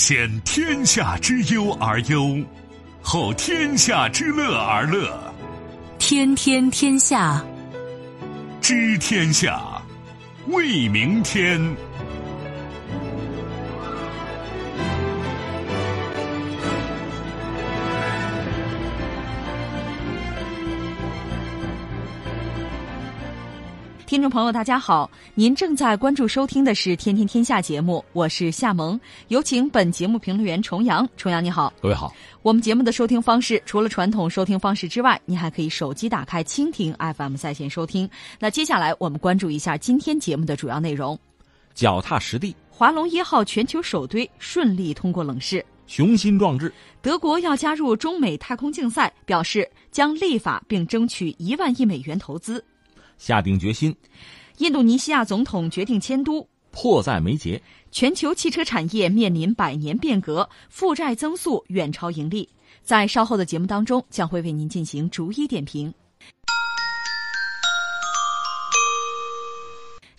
先天下之忧而忧，后天下之乐而乐。天天天下，知天下，为明天。听众朋友，大家好，您正在关注收听的是《天天天下》节目，我是夏萌，有请本节目评论员重阳。重阳你好，各位好。我们节目的收听方式除了传统收听方式之外，您还可以手机打开蜻蜓 FM 在线收听。那接下来我们关注一下今天节目的主要内容：脚踏实地，华龙一号全球首堆顺利通过冷试；雄心壮志，德国要加入中美太空竞赛，表示将立法并争取一万亿美元投资。下定决心，印度尼西亚总统决定迁都，迫在眉睫。全球汽车产业面临百年变革，负债增速远超盈利。在稍后的节目当中，将会为您进行逐一点评。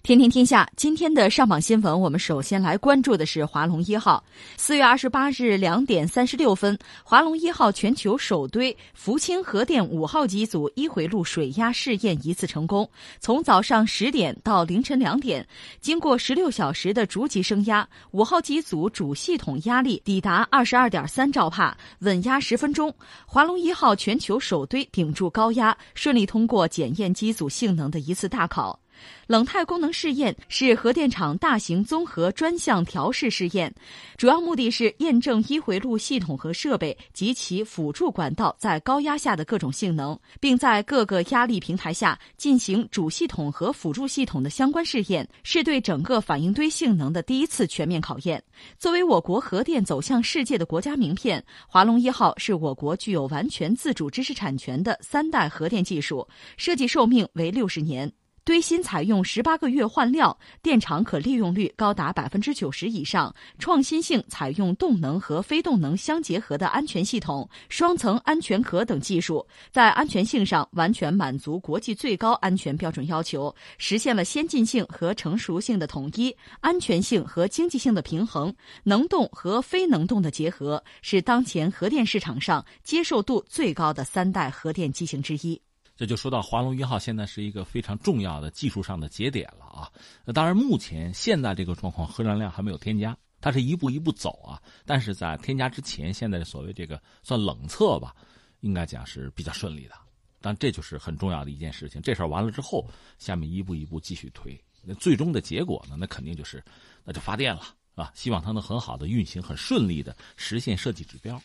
天天天下，今天的上榜新闻，我们首先来关注的是华龙一号。四月二十八日两点三十六分，华龙一号全球首堆福清核电五号机组一回路水压试验一次成功。从早上十点到凌晨两点，经过十六小时的逐级升压，五号机组主系统压力抵达二十二点三兆帕，稳压十分钟。华龙一号全球首堆顶住高压，顺利通过检验机组性能的一次大考。冷态功能试验是核电厂大型综合专项调试试验，主要目的是验证一回路系统和设备及其辅助管道在高压下的各种性能，并在各个压力平台下进行主系统和辅助系统的相关试验，是对整个反应堆性能的第一次全面考验。作为我国核电走向世界的国家名片，华龙一号是我国具有完全自主知识产权的三代核电技术，设计寿命为六十年。堆芯采用十八个月换料，电厂可利用率高达百分之九十以上，创新性采用动能和非动能相结合的安全系统、双层安全壳等技术，在安全性上完全满足国际最高安全标准要求，实现了先进性和成熟性的统一、安全性和经济性的平衡、能动和非能动的结合，是当前核电市场上接受度最高的三代核电机型之一。这就说到华龙一号现在是一个非常重要的技术上的节点了啊！那当然，目前现在这个状况，核燃料还没有添加，它是一步一步走啊。但是在添加之前，现在所谓这个算冷测吧，应该讲是比较顺利的。但这就是很重要的一件事情。这事儿完了之后，下面一步一步继续推，那最终的结果呢？那肯定就是那就发电了啊！希望它能很好的运行，很顺利的实现设计指标。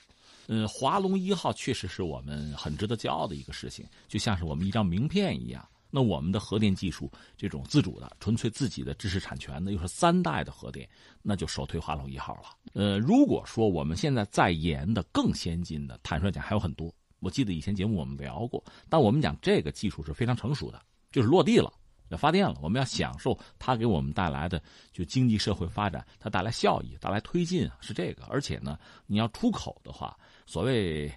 嗯，华龙一号确实是我们很值得骄傲的一个事情，就像是我们一张名片一样。那我们的核电技术这种自主的、纯粹自己的知识产权的，又是三代的核电，那就首推华龙一号了。呃，如果说我们现在在研的更先进的，坦率讲还有很多。我记得以前节目我们聊过，但我们讲这个技术是非常成熟的，就是落地了。要发电了，我们要享受它给我们带来的就经济社会发展，它带来效益、带来推进，是这个。而且呢，你要出口的话，所谓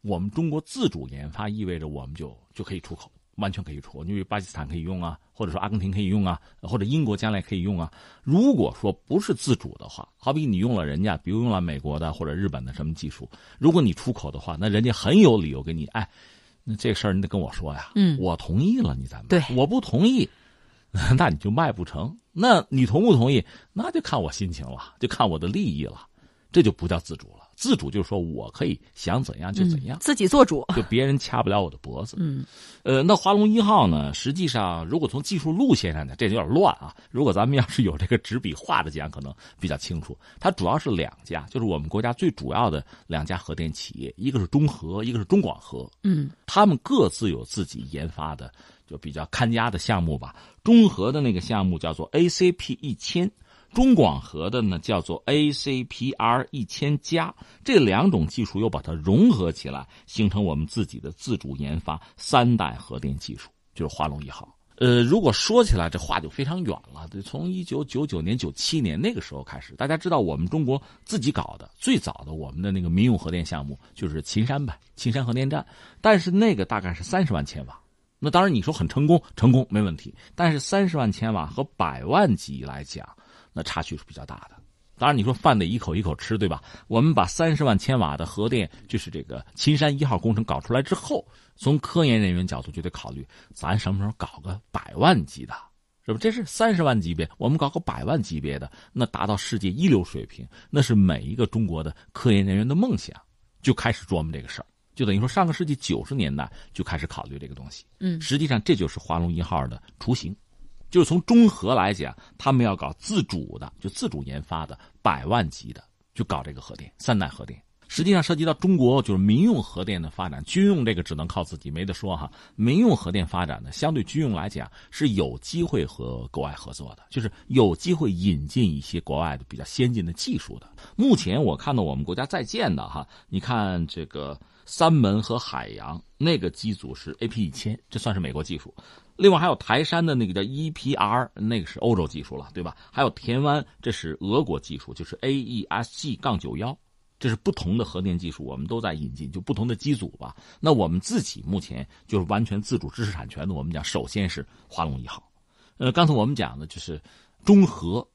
我们中国自主研发，意味着我们就就可以出口，完全可以出。因为巴基斯坦可以用啊，或者说阿根廷可以用啊，或者英国将来可以用啊。如果说不是自主的话，好比你用了人家，比如用了美国的或者日本的什么技术，如果你出口的话，那人家很有理由给你哎。那这事儿你得跟我说呀，嗯，我同意了，你再卖。对，我不同意，那你就卖不成。那你同不同意？那就看我心情了，就看我的利益了，这就不叫自主了。自主就是说我可以想怎样就怎样，自己做主，就别人掐不了我的脖子。嗯，呃，那华龙一号呢？实际上，如果从技术路线上讲，这有点乱啊。如果咱们要是有这个纸笔画的讲，可能比较清楚。它主要是两家，就是我们国家最主要的两家核电企业，一个是中核，一个是中广核。嗯，他们各自有自己研发的就比较看家的项目吧。中核的那个项目叫做 ACP 一千。中广核的呢叫做 ACPR 一千加，这两种技术又把它融合起来，形成我们自己的自主研发三代核电技术，就是华龙一号。呃，如果说起来，这话就非常远了。得从一九九九年、九七年那个时候开始，大家知道我们中国自己搞的最早的我们的那个民用核电项目就是秦山呗，秦山核电站。但是那个大概是三十万千瓦，那当然你说很成功，成功没问题。但是三十万千瓦和百万级来讲。那差距是比较大的，当然，你说饭得一口一口吃，对吧？我们把三十万千瓦的核电，就是这个秦山一号工程搞出来之后，从科研人员角度就得考虑，咱什么时候搞个百万级的，是不？这是三十万级别，我们搞个百万级别的，那达到世界一流水平，那是每一个中国的科研人员的梦想。就开始琢磨这个事儿，就等于说上个世纪九十年代就开始考虑这个东西。嗯，实际上这就是华龙一号的雏形。就是从中核来讲，他们要搞自主的，就自主研发的百万级的，就搞这个核电三代核电。实际上涉及到中国就是民用核电的发展，军用这个只能靠自己，没得说哈。民用核电发展呢，相对军用来讲是有机会和国外合作的，就是有机会引进一些国外的比较先进的技术的。目前我看到我们国家在建的哈，你看这个三门和海洋那个机组是 AP 一千，这算是美国技术。另外还有台山的那个叫 EPR，那个是欧洲技术了，对吧？还有田湾，这是俄国技术，就是 AESG 杠九幺，这是不同的核电技术，我们都在引进，就不同的机组吧。那我们自己目前就是完全自主知识产权的，我们讲首先是华龙一号。呃，刚才我们讲的就是中核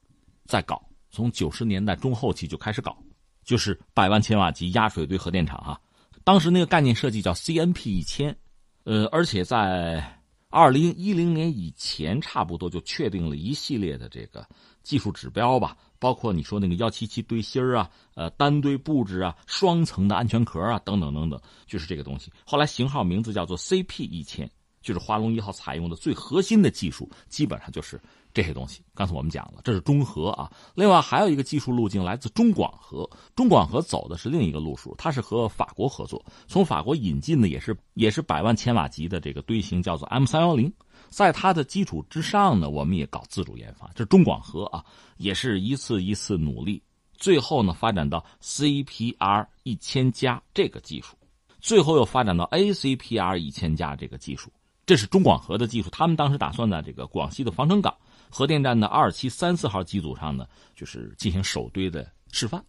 在搞，从九十年代中后期就开始搞，就是百万千瓦级压水堆核电厂啊。当时那个概念设计叫 CNP 一千，呃，而且在。二零一零年以前，差不多就确定了一系列的这个技术指标吧，包括你说那个幺七七堆芯啊，呃，单堆布置啊，双层的安全壳啊，等等等等，就是这个东西。后来型号名字叫做 CP 一千。就是华龙一号采用的最核心的技术，基本上就是这些东西。刚才我们讲了，这是中核啊。另外还有一个技术路径来自中广核，中广核走的是另一个路数，它是和法国合作，从法国引进的也是也是百万千瓦级的这个堆型，叫做 M 三幺零。在它的基础之上呢，我们也搞自主研发，这是中广核啊，也是一次一次努力，最后呢发展到 CPR 一千加这个技术，最后又发展到 ACPR 一千加这个技术。这是中广核的技术，他们当时打算在这个广西的防城港核电站的二七三四号机组上呢，就是进行首堆的示范。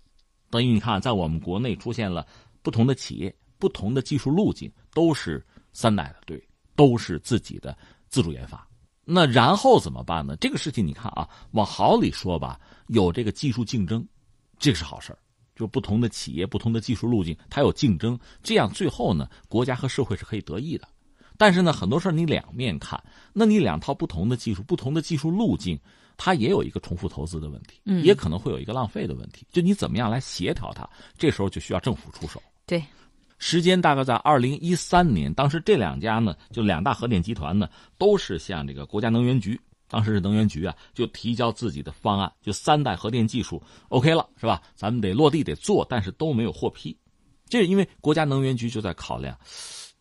等于你看，在我们国内出现了不同的企业、不同的技术路径，都是三代的堆，都是自己的自主研发。那然后怎么办呢？这个事情你看啊，往好里说吧，有这个技术竞争，这个是好事就不同的企业、不同的技术路径，它有竞争，这样最后呢，国家和社会是可以得益的。但是呢，很多事儿你两面看，那你两套不同的技术、不同的技术路径，它也有一个重复投资的问题，嗯，也可能会有一个浪费的问题。就你怎么样来协调它，这时候就需要政府出手。对，时间大概在二零一三年，当时这两家呢，就两大核电集团呢，都是向这个国家能源局，当时是能源局啊，就提交自己的方案，就三代核电技术 OK 了，是吧？咱们得落地得做，但是都没有获批，这是因为国家能源局就在考量。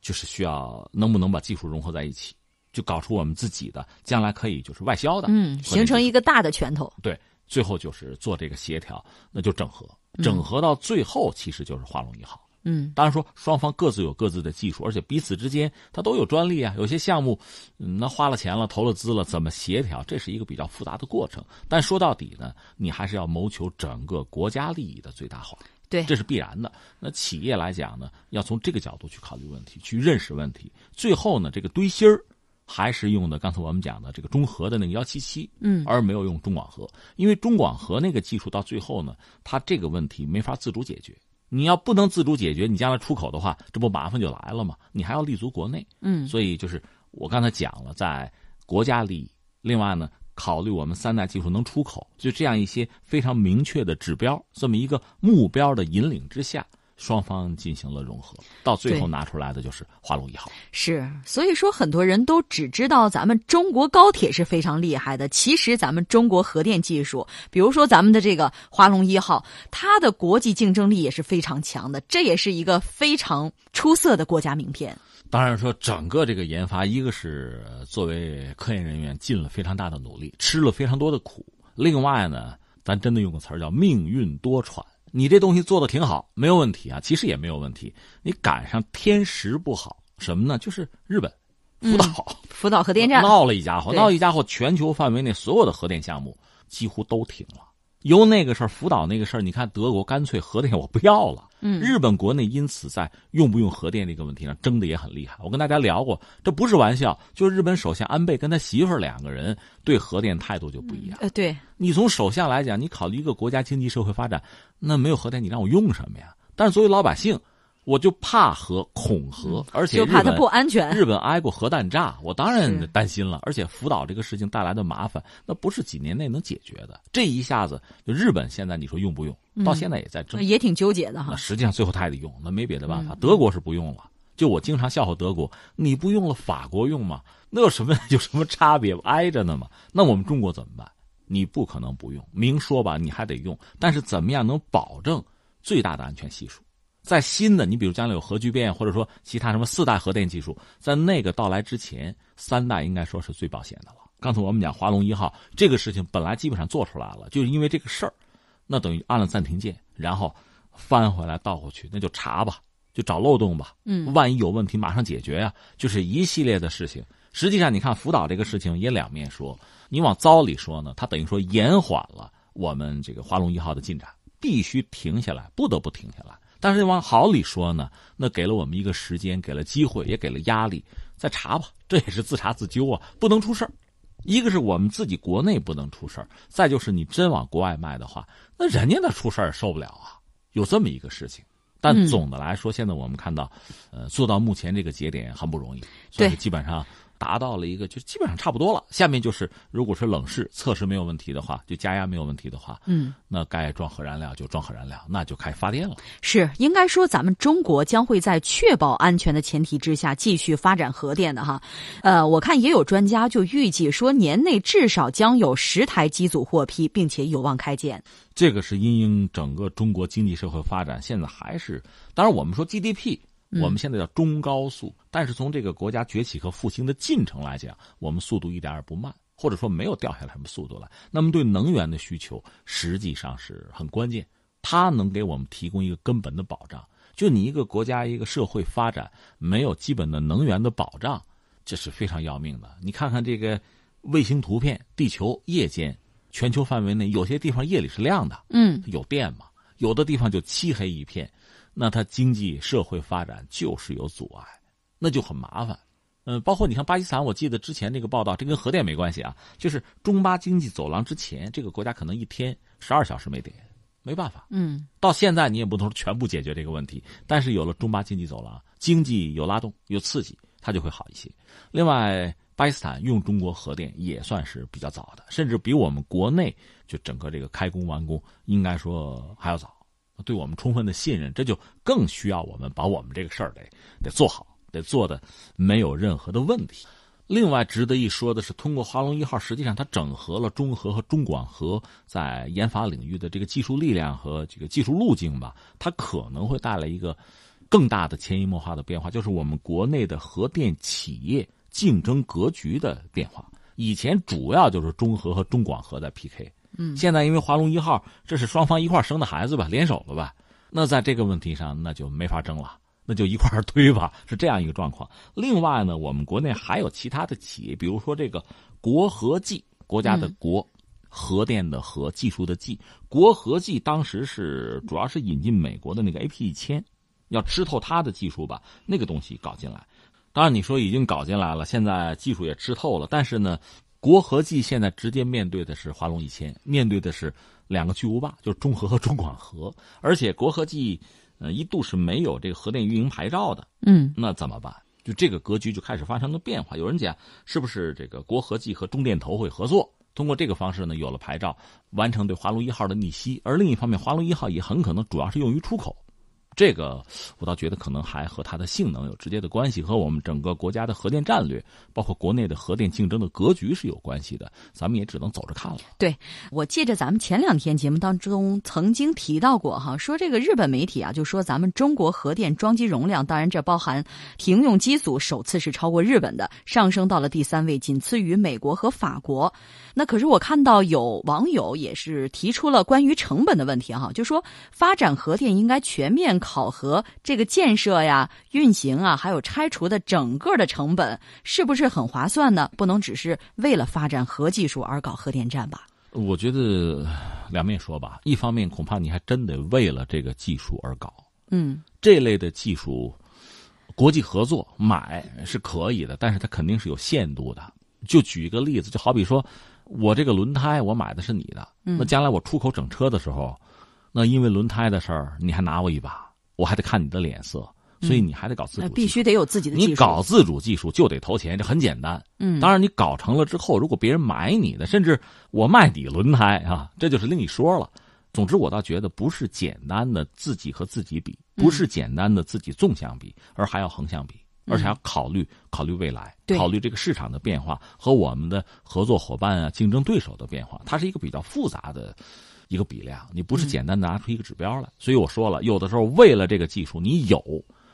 就是需要能不能把技术融合在一起，就搞出我们自己的，将来可以就是外销的，嗯，形成一个大的拳头。对，最后就是做这个协调，那就整合，整合到最后其实就是华龙一号。嗯，当然说双方各自有各自的技术，而且彼此之间它都有专利啊。有些项目，那花了钱了，投了资了，怎么协调？这是一个比较复杂的过程。但说到底呢，你还是要谋求整个国家利益的最大化。对，这是必然的。那企业来讲呢，要从这个角度去考虑问题，去认识问题。最后呢，这个堆芯儿还是用的刚才我们讲的这个中核的那个幺七七，嗯，而没有用中广核，因为中广核那个技术到最后呢，它这个问题没法自主解决。你要不能自主解决，你将来出口的话，这不麻烦就来了吗？你还要立足国内，嗯，所以就是我刚才讲了，在国家利益，另外呢。考虑我们三大技术能出口，就这样一些非常明确的指标，这么一个目标的引领之下，双方进行了融合，到最后拿出来的就是华龙一号。是，所以说很多人都只知道咱们中国高铁是非常厉害的，其实咱们中国核电技术，比如说咱们的这个华龙一号，它的国际竞争力也是非常强的，这也是一个非常出色的国家名片。当然说，整个这个研发，一个是作为科研人员尽了非常大的努力，吃了非常多的苦；另外呢，咱真的用个词儿叫命运多舛。你这东西做的挺好，没有问题啊，其实也没有问题。你赶上天时不好，什么呢？就是日本福岛，福岛核电站闹了一家伙，闹一家伙，全球范围内所有的核电项目几乎都停了。由那个事儿福岛那个事儿，你看德国干脆核电我不要了。嗯，日本国内因此在用不用核电这个问题上争的也很厉害。我跟大家聊过，这不是玩笑，就是日本首相安倍跟他媳妇儿两个人对核电态度就不一样。呃，对你从首相来讲，你考虑一个国家经济社会发展，那没有核电你让我用什么呀？但是作为老百姓。我就怕核，恐核，而且就怕它不安全。日本挨过核弹炸，我当然担心了。而且福岛这个事情带来的麻烦，那不是几年内能解决的。这一下子，就日本现在你说用不用？到现在也在争，也挺纠结的哈。那实际上最后他也得用，那没别的办法。德国是不用了。就我经常笑话德国，你不用了，法国用吗？那有什么有什么差别？挨着呢嘛。那我们中国怎么办？你不可能不用，明说吧，你还得用。但是怎么样能保证最大的安全系数？在新的，你比如将来有核聚变，或者说其他什么四代核电技术，在那个到来之前，三代应该说是最保险的了。刚才我们讲华龙一号这个事情，本来基本上做出来了，就是因为这个事儿，那等于按了暂停键，然后翻回来倒回去，那就查吧，就找漏洞吧。嗯，万一有问题，马上解决呀，就是一系列的事情。实际上，你看福岛这个事情也两面说，你往糟里说呢，它等于说延缓了我们这个华龙一号的进展，必须停下来，不得不停下来。但是往好里说呢，那给了我们一个时间，给了机会，也给了压力，再查吧，这也是自查自纠啊，不能出事儿。一个是我们自己国内不能出事儿，再就是你真往国外卖的话，那人家那出事儿受不了啊，有这么一个事情。但总的来说，现在我们看到，呃，做到目前这个节点很不容易，对，基本上。达到了一个，就基本上差不多了。下面就是，如果是冷试测试没有问题的话，就加压没有问题的话，嗯，那该装核燃料就装核燃料，那就开始发电了。是，应该说咱们中国将会在确保安全的前提之下继续发展核电的哈。呃，我看也有专家就预计说，年内至少将有十台机组获批，并且有望开建。这个是因应整个中国经济社会发展，现在还是，当然我们说 GDP。我们现在叫中高速，但是从这个国家崛起和复兴的进程来讲，我们速度一点也不慢，或者说没有掉下来什么速度来。那么对能源的需求实际上是很关键，它能给我们提供一个根本的保障。就你一个国家一个社会发展没有基本的能源的保障，这是非常要命的。你看看这个卫星图片，地球夜间全球范围内有些地方夜里是亮的，嗯，有电嘛，有的地方就漆黑一片。那它经济社会发展就是有阻碍，那就很麻烦。嗯，包括你看巴基斯坦，我记得之前那个报道，这跟核电没关系啊，就是中巴经济走廊之前，这个国家可能一天十二小时没电，没办法。嗯，到现在你也不能说全部解决这个问题，但是有了中巴经济走廊，经济有拉动有刺激，它就会好一些。另外，巴基斯坦用中国核电也算是比较早的，甚至比我们国内就整个这个开工完工应该说还要早。对我们充分的信任，这就更需要我们把我们这个事儿得得做好，得做的没有任何的问题。另外值得一说的是，通过华龙一号，实际上它整合了中核和中广核在研发领域的这个技术力量和这个技术路径吧，它可能会带来一个更大的潜移默化的变化，就是我们国内的核电企业竞争格局的变化。以前主要就是中核和中广核在 PK。嗯，现在因为华龙一号，这是双方一块生的孩子吧，联手了吧？那在这个问题上，那就没法争了，那就一块儿推吧，是这样一个状况。另外呢，我们国内还有其他的企业，比如说这个国核技，国家的国，核电的核，技术的技，国核技当时是主要是引进美国的那个 AP 一千，要吃透它的技术吧，那个东西搞进来。当然你说已经搞进来了，现在技术也吃透了，但是呢？国核技现在直接面对的是华龙一千，面对的是两个巨无霸，就是中核和中广核，而且国核技，呃，一度是没有这个核电运营牌照的，嗯，那怎么办？就这个格局就开始发生了变化。有人讲，是不是这个国核技和中电投会合作，通过这个方式呢，有了牌照，完成对华龙一号的逆袭？而另一方面，华龙一号也很可能主要是用于出口。这个我倒觉得可能还和它的性能有直接的关系，和我们整个国家的核电战略，包括国内的核电竞争的格局是有关系的。咱们也只能走着看了。对，我记着咱们前两天节目当中曾经提到过哈，说这个日本媒体啊，就说咱们中国核电装机容量，当然这包含停用机组，首次是超过日本的，上升到了第三位，仅次于美国和法国。那可是我看到有网友也是提出了关于成本的问题哈，就说发展核电应该全面。考核这个建设呀、运行啊，还有拆除的整个的成本，是不是很划算呢？不能只是为了发展核技术而搞核电站吧？我觉得两面说吧，一方面恐怕你还真得为了这个技术而搞。嗯，这类的技术，国际合作买是可以的，但是它肯定是有限度的。就举一个例子，就好比说，我这个轮胎我买的是你的，那将来我出口整车的时候，那因为轮胎的事儿，你还拿我一把，我还得看你的脸色，所以你还得搞自主，必须得有自己的技术。你搞自主技术就得投钱，这很简单。嗯，当然你搞成了之后，如果别人买你的，甚至我卖你轮胎啊，这就是另一说了。总之，我倒觉得不是简单的自己和自己比，不是简单的自己纵向比，而还要横向比，而且要考虑考虑未来，考虑这个市场的变化和我们的合作伙伴啊、竞争对手的变化，它是一个比较复杂的一个比量，你不是简单拿出一个指标来。所以我说了，有的时候为了这个技术，你有，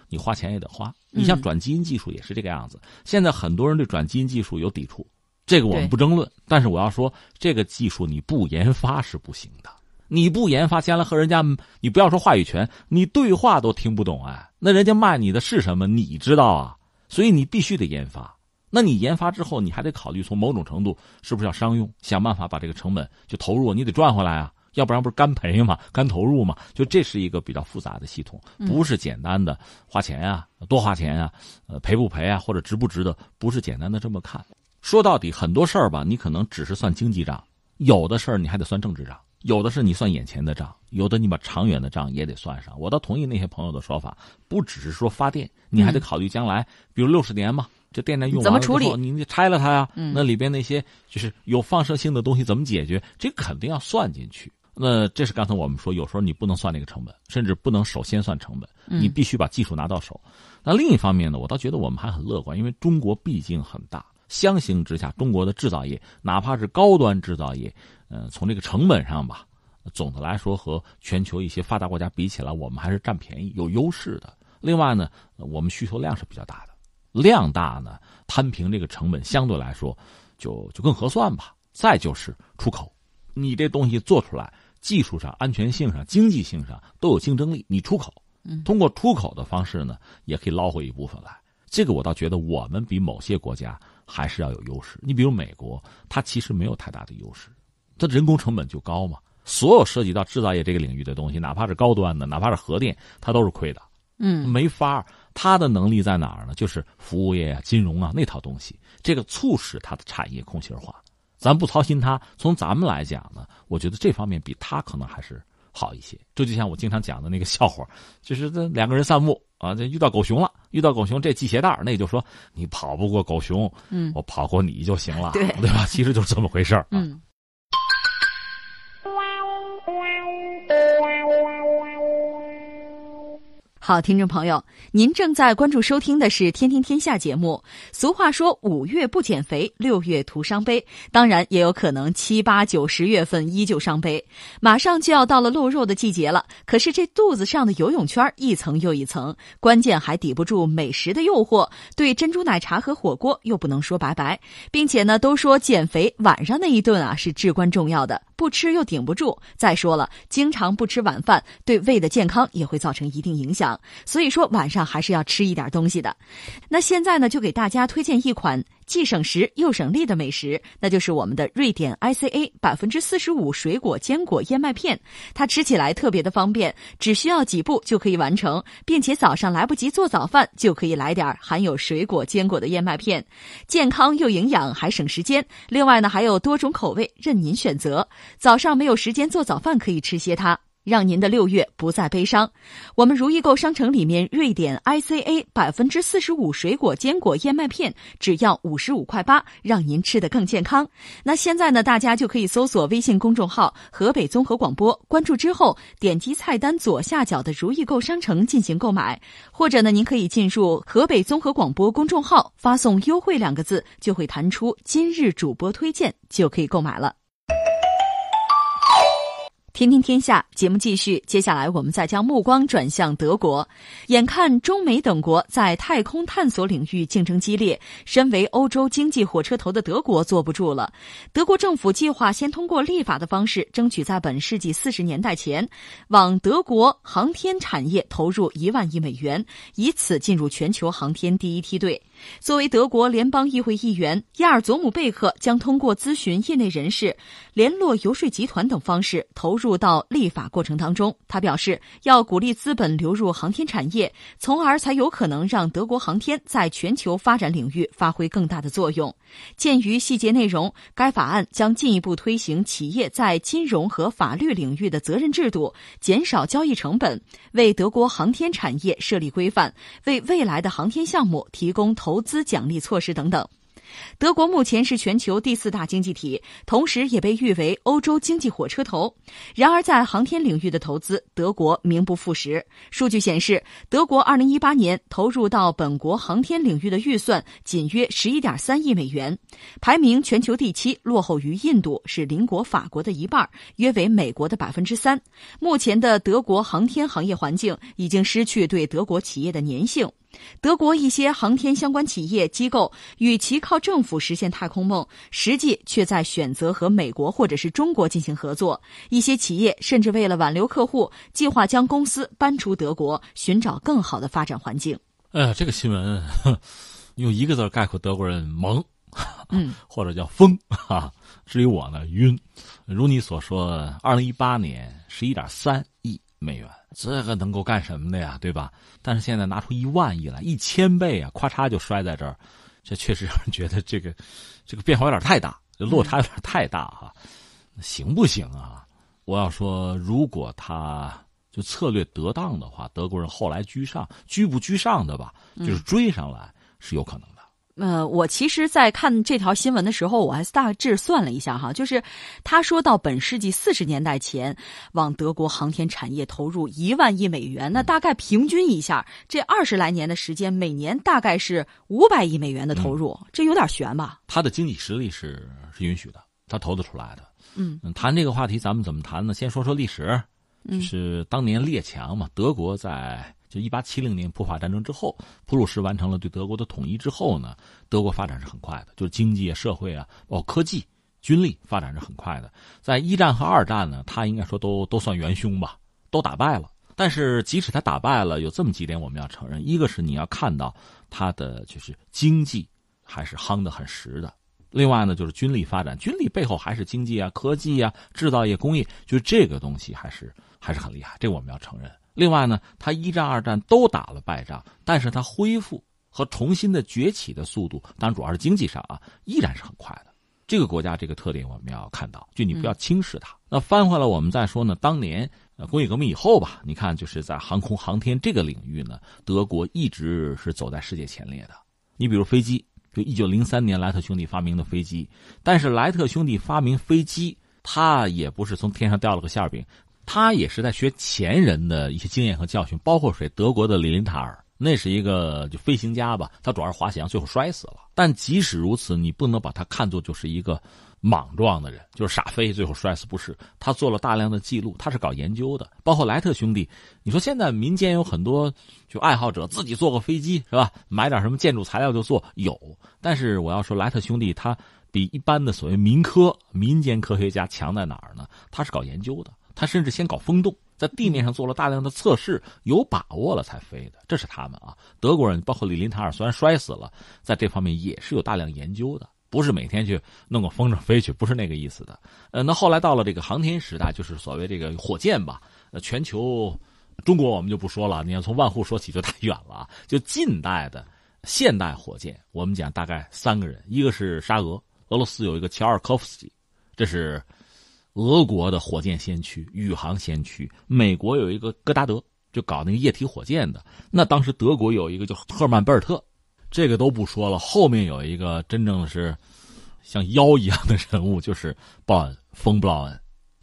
你花钱也得花。你像转基因技术也是这个样子，现在很多人对转基因技术有抵触，这个我们不争论。但是我要说，这个技术你不研发是不行的。你不研发，将来和人家，你不要说话语权，你对话都听不懂哎。那人家卖你的是什么？你知道啊？所以你必须得研发。那你研发之后，你还得考虑从某种程度是不是要商用，想办法把这个成本就投入，你得赚回来啊，要不然不是干赔嘛，干投入嘛。就这是一个比较复杂的系统，不是简单的花钱啊，多花钱啊，呃，赔不赔啊，或者值不值得，不是简单的这么看。说到底，很多事儿吧，你可能只是算经济账，有的事儿你还得算政治账。有的是你算眼前的账，有的你把长远的账也得算上。我倒同意那些朋友的说法，不只是说发电，你还得考虑将来，比如六十年嘛，这电站用完了之后，你得拆了它呀。那里边那些就是有放射性的东西怎么解决？这肯定要算进去。那这是刚才我们说，有时候你不能算那个成本，甚至不能首先算成本，你必须把技术拿到手。那另一方面呢，我倒觉得我们还很乐观，因为中国毕竟很大。相形之下，中国的制造业，哪怕是高端制造业，呃，从这个成本上吧，总的来说和全球一些发达国家比起来，我们还是占便宜、有优势的。另外呢，我们需求量是比较大的，量大呢，摊平这个成本相对来说就就更合算吧。再就是出口，你这东西做出来，技术上、安全性上、经济性上都有竞争力，你出口，通过出口的方式呢，也可以捞回一部分来。这个我倒觉得我们比某些国家。还是要有优势。你比如美国，它其实没有太大的优势，它人工成本就高嘛。所有涉及到制造业这个领域的东西，哪怕是高端的，哪怕是核电，它都是亏的。嗯，没法儿它的能力在哪儿呢？就是服务业啊、金融啊那套东西，这个促使它的产业空心化。咱不操心他，从咱们来讲呢，我觉得这方面比他可能还是好一些。这就像我经常讲的那个笑话，就是这两个人散步。啊，这遇到狗熊了，遇到狗熊这系鞋带那就说你跑不过狗熊，嗯，我跑过你就行了，对对吧？其实就是这么回事儿，嗯。好，听众朋友，您正在关注收听的是《天天天下》节目。俗话说，五月不减肥，六月徒伤悲。当然，也有可能七八九十月份依旧伤悲。马上就要到了露肉的季节了，可是这肚子上的游泳圈一层又一层，关键还抵不住美食的诱惑。对珍珠奶茶和火锅又不能说拜拜，并且呢，都说减肥晚上那一顿啊是至关重要的。不吃又顶不住。再说了，经常不吃晚饭，对胃的健康也会造成一定影响。所以说，晚上还是要吃一点东西的。那现在呢，就给大家推荐一款既省时又省力的美食，那就是我们的瑞典 ICA 百分之四十五水果坚果燕麦片。它吃起来特别的方便，只需要几步就可以完成，并且早上来不及做早饭，就可以来点含有水果坚果的燕麦片，健康又营养，还省时间。另外呢，还有多种口味任您选择。早上没有时间做早饭，可以吃些它，让您的六月不再悲伤。我们如意购商城里面，瑞典 ICA 百分之四十五水果坚果燕麦片只要五十五块八，让您吃得更健康。那现在呢，大家就可以搜索微信公众号“河北综合广播”，关注之后点击菜单左下角的如意购商城进行购买，或者呢，您可以进入河北综合广播公众号，发送“优惠”两个字，就会弹出今日主播推荐，就可以购买了。听听天下节目继续，接下来我们再将目光转向德国。眼看中美等国在太空探索领域竞争激烈，身为欧洲经济火车头的德国坐不住了。德国政府计划先通过立法的方式，争取在本世纪四十年代前，往德国航天产业投入一万亿美元，以此进入全球航天第一梯队。作为德国联邦议会议员，亚尔佐姆贝克将通过咨询业内人士、联络游说集团等方式投入到立法过程当中。他表示，要鼓励资本流入航天产业，从而才有可能让德国航天在全球发展领域发挥更大的作用。鉴于细节内容，该法案将进一步推行企业在金融和法律领域的责任制度，减少交易成本，为德国航天产业设立规范，为未来的航天项目提供投资。奖励措施等等。德国目前是全球第四大经济体，同时也被誉为欧洲经济火车头。然而，在航天领域的投资，德国名不副实。数据显示，德国2018年投入到本国航天领域的预算仅约11.3亿美元，排名全球第七，落后于印度，是邻国法国的一半，约为美国的百分之三。目前的德国航天行业环境已经失去对德国企业的粘性。德国一些航天相关企业机构，与其靠政府实现太空梦，实际却在选择和美国或者是中国进行合作。一些企业甚至为了挽留客户，计划将公司搬出德国，寻找更好的发展环境。哎呀，这个新闻用一个字概括德国人：萌，嗯，或者叫疯啊。至于我呢，晕。如你所说，二零一八年十一点三亿美元。这个能够干什么的呀，对吧？但是现在拿出一万亿来，一千倍啊，咔嚓就摔在这儿，这确实让人觉得这个这个变化有点太大，这落差有点太大哈，行不行啊？我要说，如果他就策略得当的话，德国人后来居上，居不居上的吧，就是追上来是有可能。呃，我其实，在看这条新闻的时候，我还大致算了一下哈，就是他说到本世纪四十年代前，往德国航天产业投入一万亿美元，那大概平均一下，这二十来年的时间，每年大概是五百亿美元的投入，这有点悬吧？他的经济实力是是允许的，他投得出来的。嗯，谈这个话题，咱们怎么谈呢？先说说历史，就是当年列强嘛，德国在。就一八七零年普法战争之后，普鲁士完成了对德国的统一之后呢，德国发展是很快的，就是经济啊、社会啊，哦科技、军力发展是很快的。在一战和二战呢，他应该说都都算元凶吧，都打败了。但是即使他打败了，有这么几点我们要承认：一个是你要看到他的就是经济还是夯得很实的；另外呢，就是军力发展，军力背后还是经济啊、科技啊、制造业、工业，就这个东西还是还是很厉害，这我们要承认。另外呢，他一战、二战都打了败仗，但是他恢复和重新的崛起的速度，当然主要是经济上啊，依然是很快的。这个国家这个特点我们要看到，就你不要轻视它。那翻回来我们再说呢，当年工业革命以后吧，你看就是在航空航天这个领域呢，德国一直是走在世界前列的。你比如飞机，就一九零三年莱特兄弟发明的飞机，但是莱特兄弟发明飞机，他也不是从天上掉了个馅饼。他也是在学前人的一些经验和教训，包括谁？德国的李林塔尔，那是一个就飞行家吧，他主要是滑翔，最后摔死了。但即使如此，你不能把他看作就是一个莽撞的人，就是傻飞，最后摔死不是？他做了大量的记录，他是搞研究的。包括莱特兄弟，你说现在民间有很多就爱好者自己做个飞机是吧？买点什么建筑材料就做有，但是我要说莱特兄弟他比一般的所谓民科民间科学家强在哪儿呢？他是搞研究的。他甚至先搞风洞，在地面上做了大量的测试，有把握了才飞的。这是他们啊，德国人，包括李林塔尔，虽然摔死了，在这方面也是有大量研究的，不是每天去弄个风筝飞去，不是那个意思的。呃，那后来到了这个航天时代，就是所谓这个火箭吧。呃，全球，中国我们就不说了，你要从万户说起就太远了。就近代的现代火箭，我们讲大概三个人，一个是沙俄，俄罗斯有一个乔尔科夫斯基，这是。俄国的火箭先驱、宇航先驱，美国有一个戈达德，就搞那个液体火箭的。那当时德国有一个叫赫曼·贝尔特，这个都不说了。后面有一个真正的是像妖一样的人物，就是鲍恩·冯·布劳恩。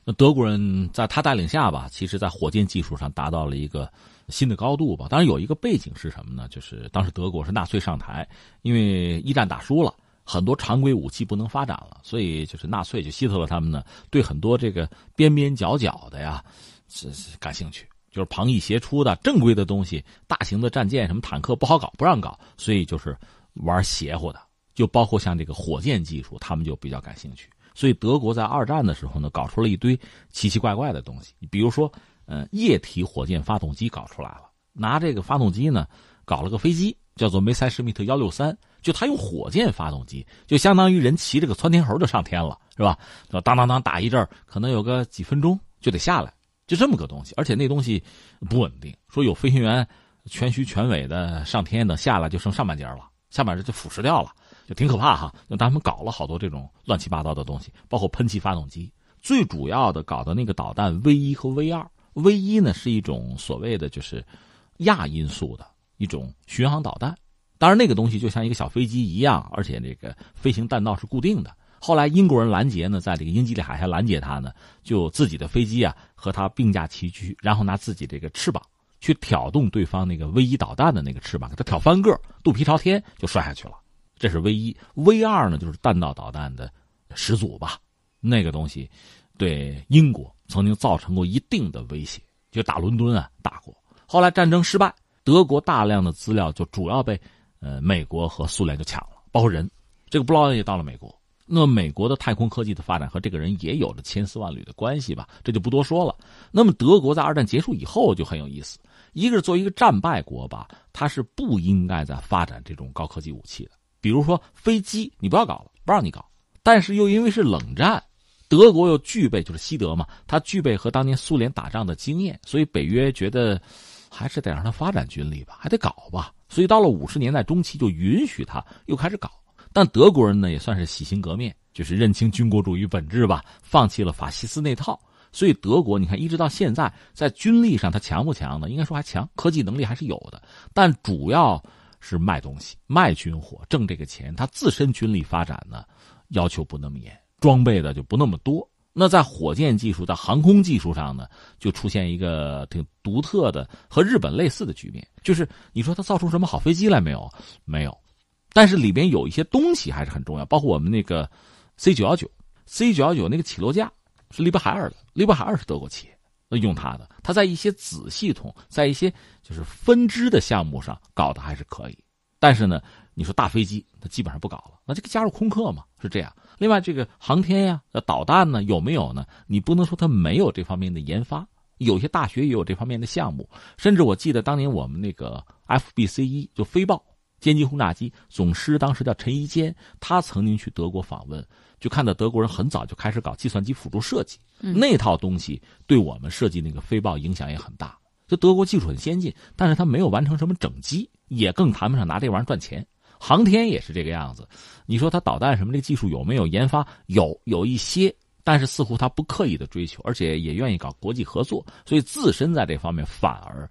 那德国人在他带领下吧，其实在火箭技术上达到了一个新的高度吧。当然有一个背景是什么呢？就是当时德国是纳粹上台，因为一战打输了。很多常规武器不能发展了，所以就是纳粹就希特勒他们呢，对很多这个边边角角的呀，是是感兴趣，就是旁逸斜出的正规的东西，大型的战舰什么坦克不好搞，不让搞，所以就是玩邪乎的，就包括像这个火箭技术，他们就比较感兴趣。所以德国在二战的时候呢，搞出了一堆奇奇怪怪的东西，比如说，呃，液体火箭发动机搞出来了，拿这个发动机呢，搞了个飞机，叫做梅塞施密特幺六三。就他用火箭发动机，就相当于人骑这个窜天猴就上天了，是吧？当当当打一阵可能有个几分钟就得下来，就这么个东西。而且那东西不稳定，说有飞行员全虚全尾的上天的，下来就剩上半截了，下半截就腐蚀掉了，就挺可怕哈。那他们搞了好多这种乱七八糟的东西，包括喷气发动机。最主要的搞的那个导弹 V 一和 V 二，V 一呢是一种所谓的就是亚音速的一种巡航导弹。当然，那个东西就像一个小飞机一样，而且这个飞行弹道是固定的。后来英国人拦截呢，在这个英吉利海峡拦截它呢，就自己的飞机啊和它并驾齐驱，然后拿自己这个翅膀去挑动对方那个 V 一导弹的那个翅膀，给它挑翻个，肚皮朝天就摔下去了。这是 V 一，V 二呢就是弹道导弹的始祖吧？那个东西对英国曾经造成过一定的威胁，就打伦敦啊打过。后来战争失败，德国大量的资料就主要被。呃，美国和苏联就抢了，包括人，这个布劳恩也到了美国。那么，美国的太空科技的发展和这个人也有着千丝万缕的关系吧？这就不多说了。那么，德国在二战结束以后就很有意思。一个是作为一个战败国吧，它是不应该再发展这种高科技武器的，比如说飞机，你不要搞了，不让你搞。但是又因为是冷战，德国又具备就是西德嘛，它具备和当年苏联打仗的经验，所以北约觉得还是得让它发展军力吧，还得搞吧。所以到了五十年代中期，就允许他又开始搞。但德国人呢，也算是洗心革面，就是认清军国主义本质吧，放弃了法西斯那套。所以德国，你看一直到现在，在军力上它强不强呢？应该说还强，科技能力还是有的。但主要是卖东西、卖军火挣这个钱，它自身军力发展呢要求不那么严，装备的就不那么多。那在火箭技术、在航空技术上呢，就出现一个挺独特的和日本类似的局面，就是你说它造出什么好飞机来没有？没有，但是里边有一些东西还是很重要，包括我们那个 C 九幺九、C 九幺九那个起落架是利伯海尔的，利伯海尔是德国企业，用它的，它在一些子系统、在一些就是分支的项目上搞的还是可以，但是呢。你说大飞机，它基本上不搞了，那这个加入空客嘛，是这样。另外，这个航天呀、导弹呢，有没有呢？你不能说它没有这方面的研发，有些大学也有这方面的项目。甚至我记得当年我们那个 FBC 一就飞豹歼击轰炸机总师，当时叫陈一坚，他曾经去德国访问，就看到德国人很早就开始搞计算机辅助设计，那套东西对我们设计那个飞豹影响也很大。就德国技术很先进，但是他没有完成什么整机，也更谈不上拿这玩意儿赚钱。航天也是这个样子，你说它导弹什么这技术有没有研发？有，有一些，但是似乎它不刻意的追求，而且也愿意搞国际合作，所以自身在这方面反而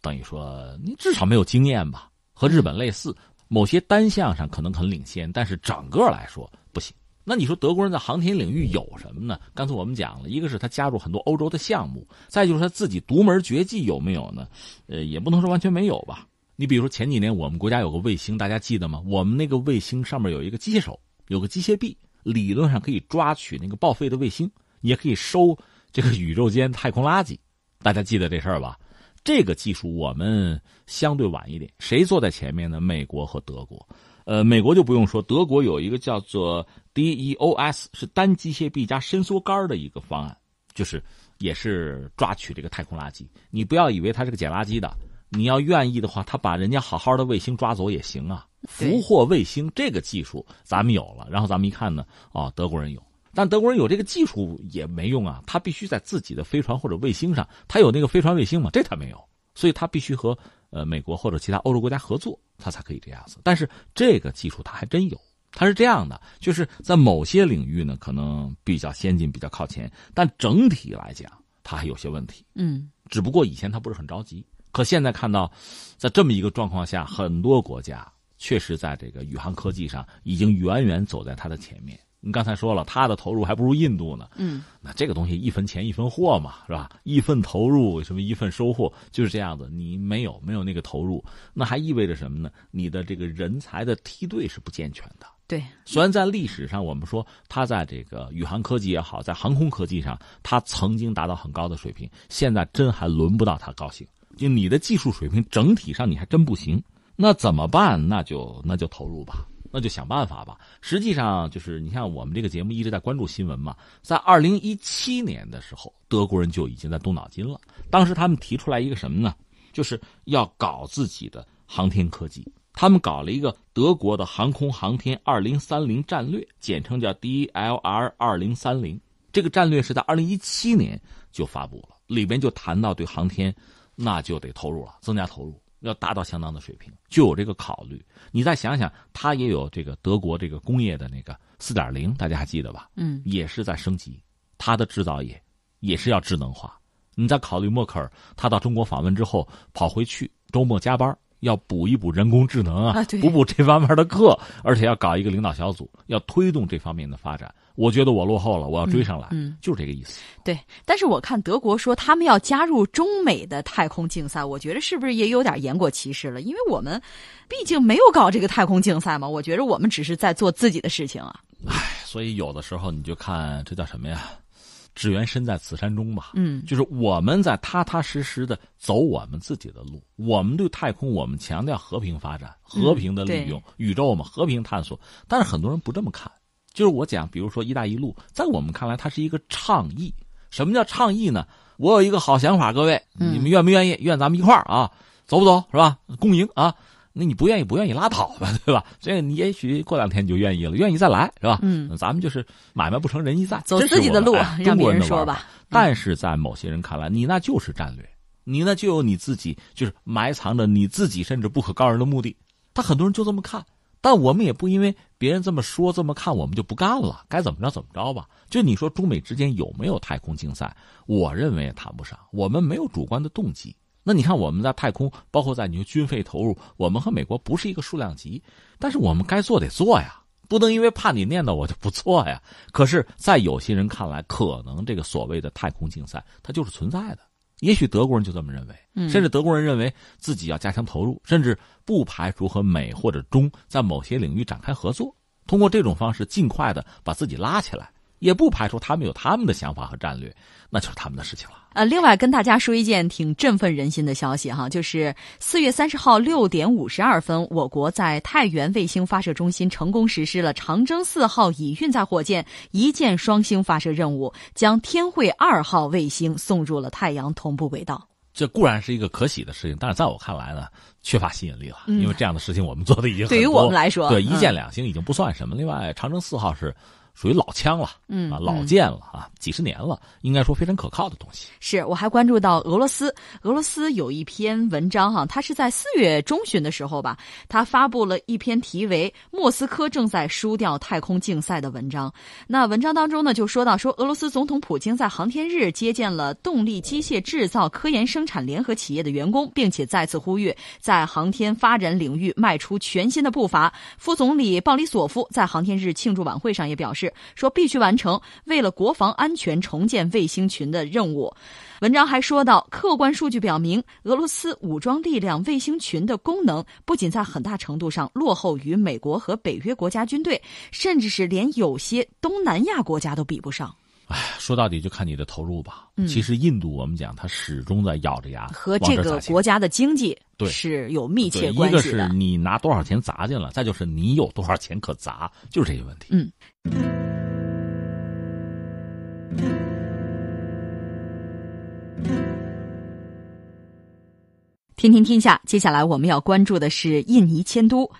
等于说你至少没有经验吧？和日本类似，某些单项上可能很领先，但是整个来说不行。那你说德国人在航天领域有什么呢？刚才我们讲了一个是他加入很多欧洲的项目，再就是他自己独门绝技有没有呢？呃，也不能说完全没有吧。你比如说前几年我们国家有个卫星，大家记得吗？我们那个卫星上面有一个机械手，有个机械臂，理论上可以抓取那个报废的卫星，也可以收这个宇宙间太空垃圾。大家记得这事儿吧？这个技术我们相对晚一点，谁坐在前面呢？美国和德国。呃，美国就不用说，德国有一个叫做 DEOS，是单机械臂加伸缩杆的一个方案，就是也是抓取这个太空垃圾。你不要以为它是个捡垃圾的。你要愿意的话，他把人家好好的卫星抓走也行啊。俘获卫星这个技术咱们有了，然后咱们一看呢，哦，德国人有，但德国人有这个技术也没用啊，他必须在自己的飞船或者卫星上，他有那个飞船卫星嘛，这他没有，所以他必须和呃美国或者其他欧洲国家合作，他才可以这样子。但是这个技术他还真有，他是这样的，就是在某些领域呢可能比较先进、比较靠前，但整体来讲他还有些问题。嗯，只不过以前他不是很着急。可现在看到，在这么一个状况下，很多国家确实在这个宇航科技上已经远远走在它的前面。你刚才说了，它的投入还不如印度呢。嗯，那这个东西一分钱一分货嘛，是吧？一份投入什么一份收获，就是这样子。你没有没有那个投入，那还意味着什么呢？你的这个人才的梯队是不健全的。对，虽然在历史上我们说它在这个宇航科技也好，在航空科技上，它曾经达到很高的水平，现在真还轮不到它高兴。就你的技术水平整体上你还真不行，那怎么办？那就那就投入吧，那就想办法吧。实际上就是你像我们这个节目一直在关注新闻嘛，在二零一七年的时候，德国人就已经在动脑筋了。当时他们提出来一个什么呢？就是要搞自己的航天科技，他们搞了一个德国的航空航天二零三零战略，简称叫 DLR 二零三零。这个战略是在二零一七年就发布了，里边就谈到对航天，那就得投入了，增加投入，要达到相当的水平，就有这个考虑。你再想想，它也有这个德国这个工业的那个四点零，大家还记得吧？嗯，也是在升级，它的制造业也是要智能化。你再考虑默克尔，他到中国访问之后跑回去，周末加班。要补一补人工智能啊，补补这方面的课，而且要搞一个领导小组，要推动这方面的发展。我觉得我落后了，我要追上来，嗯，就是这个意思。对，但是我看德国说他们要加入中美的太空竞赛，我觉得是不是也有点言过其实了？因为我们毕竟没有搞这个太空竞赛嘛，我觉得我们只是在做自己的事情啊。唉，所以有的时候你就看这叫什么呀？只缘身在此山中吧。嗯，就是我们在踏踏实实的走我们自己的路。我们对太空，我们强调和平发展、和平的利用宇宙我们，和平探索。但是很多人不这么看。就是我讲，比如说“一带一路”，在我们看来，它是一个倡议。什么叫倡议呢？我有一个好想法，各位，你们愿不愿意？愿咱们一块儿啊，走不走？是吧？共赢啊！那你不愿意，不愿意拉倒吧，对吧？这个你也许过两天你就愿意了，愿意再来，是吧？嗯，咱们就是买卖不成仁义在，走自己的路，让别人说吧。但是在某些人看来，你那就是战略，你那就有你自己，就是埋藏着你自己甚至不可告人的目的。他很多人就这么看，但我们也不因为别人这么说这么看，我们就不干了。该怎么着怎么着吧。就你说中美之间有没有太空竞赛？我认为也谈不上，我们没有主观的动机。那你看，我们在太空，包括在你说军费投入，我们和美国不是一个数量级，但是我们该做得做呀，不能因为怕你念叨我就不做呀。可是，在有些人看来，可能这个所谓的太空竞赛它就是存在的。也许德国人就这么认为，甚至德国人认为自己要加强投入，甚至不排除和美或者中在某些领域展开合作，通过这种方式尽快的把自己拉起来。也不排除他们有他们的想法和战略，那就是他们的事情了。呃，另外跟大家说一件挺振奋人心的消息哈，就是四月三十号六点五十二分，我国在太原卫星发射中心成功实施了长征四号乙运载火箭一箭双星发射任务，将天惠二号卫星送入了太阳同步轨道。这固然是一个可喜的事情，但是在我看来呢，缺乏吸引力了，因为这样的事情我们做的已经对于我们来说，对一箭两星已经不算什么。另外，长征四号是。属于老枪了，嗯啊，老舰了啊，几十年了，应该说非常可靠的东西。是，我还关注到俄罗斯，俄罗斯有一篇文章哈，它是在四月中旬的时候吧，它发布了一篇题为《莫斯科正在输掉太空竞赛》的文章。那文章当中呢，就说到说俄罗斯总统普京在航天日接见了动力机械制造、科研生产联合企业的员工，并且再次呼吁在航天发展领域迈出全新的步伐。副总理鲍里索夫在航天日庆祝晚会上也表示。说必须完成为了国防安全重建卫星群的任务。文章还说到，客观数据表明，俄罗斯武装力量卫星群的功能不仅在很大程度上落后于美国和北约国家军队，甚至是连有些东南亚国家都比不上。哎，说到底就看你的投入吧。嗯，其实印度我们讲，它始终在咬着牙和这个国家的经济对是有密切关系的。一个是你拿多少钱砸进了，再就是你有多少钱可砸，就是这些问题。嗯。听听天下，接下来我们要关注的是印尼迁都。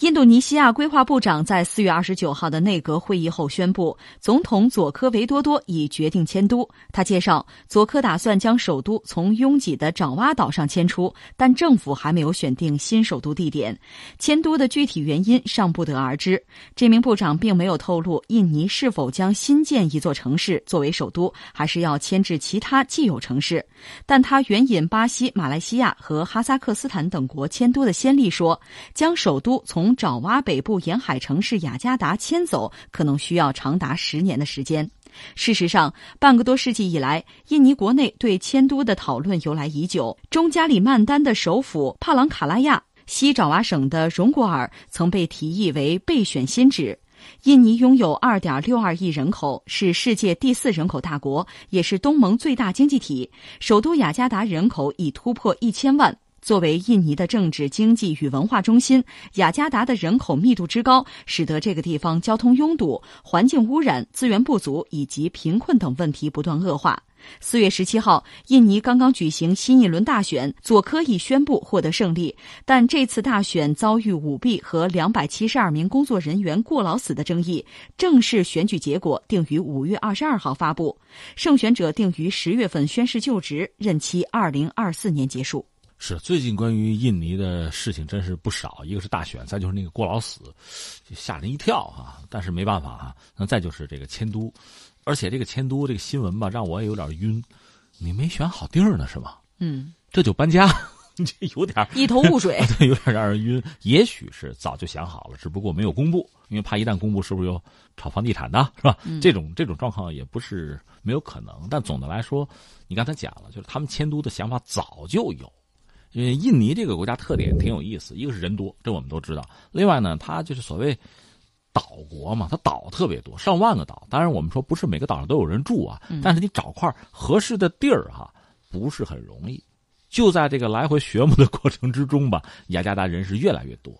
印度尼西亚规划部长在四月二十九号的内阁会议后宣布，总统佐科维多多已决定迁都。他介绍，佐科打算将首都从拥挤的爪哇岛上迁出，但政府还没有选定新首都地点。迁都的具体原因尚不得而知。这名部长并没有透露印尼是否将新建一座城市作为首都，还是要迁至其他既有城市。但他援引巴西、马来西亚和哈萨克斯坦等国迁都的先例说，将首都从从爪哇北部沿海城市雅加达迁走，可能需要长达十年的时间。事实上，半个多世纪以来，印尼国内对迁都的讨论由来已久。中加里曼丹的首府帕朗卡拉亚，西爪哇省的荣果尔曾被提议为备选新址。印尼拥有2.62亿人口，是世界第四人口大国，也是东盟最大经济体。首都雅加达人口已突破一千万。作为印尼的政治、经济与文化中心，雅加达的人口密度之高，使得这个地方交通拥堵、环境污染、资源不足以及贫困等问题不断恶化。四月十七号，印尼刚刚举行新一轮大选，佐科已宣布获得胜利，但这次大选遭遇舞弊和两百七十二名工作人员过劳死的争议。正式选举结果定于五月二十二号发布，胜选者定于十月份宣誓就职，任期二零二四年结束。是最近关于印尼的事情真是不少，一个是大选，再就是那个过劳死，就吓人一跳啊！但是没办法啊，那再就是这个迁都，而且这个迁都这个新闻吧，让我也有点晕。你没选好地儿呢是吗？嗯，这就搬家，这有点一头雾水，对，有点让人晕。也许是早就想好了，只不过没有公布，因为怕一旦公布，是不是又炒房地产的，是吧？这种这种状况也不是没有可能。但总的来说，你刚才讲了，就是他们迁都的想法早就有。因为印尼这个国家特点挺有意思，一个是人多，这我们都知道；另外呢，它就是所谓岛国嘛，它岛特别多，上万个岛。当然，我们说不是每个岛上都有人住啊，但是你找块合适的地儿哈，不是很容易。就在这个来回学摸的过程之中吧，雅加达人是越来越多。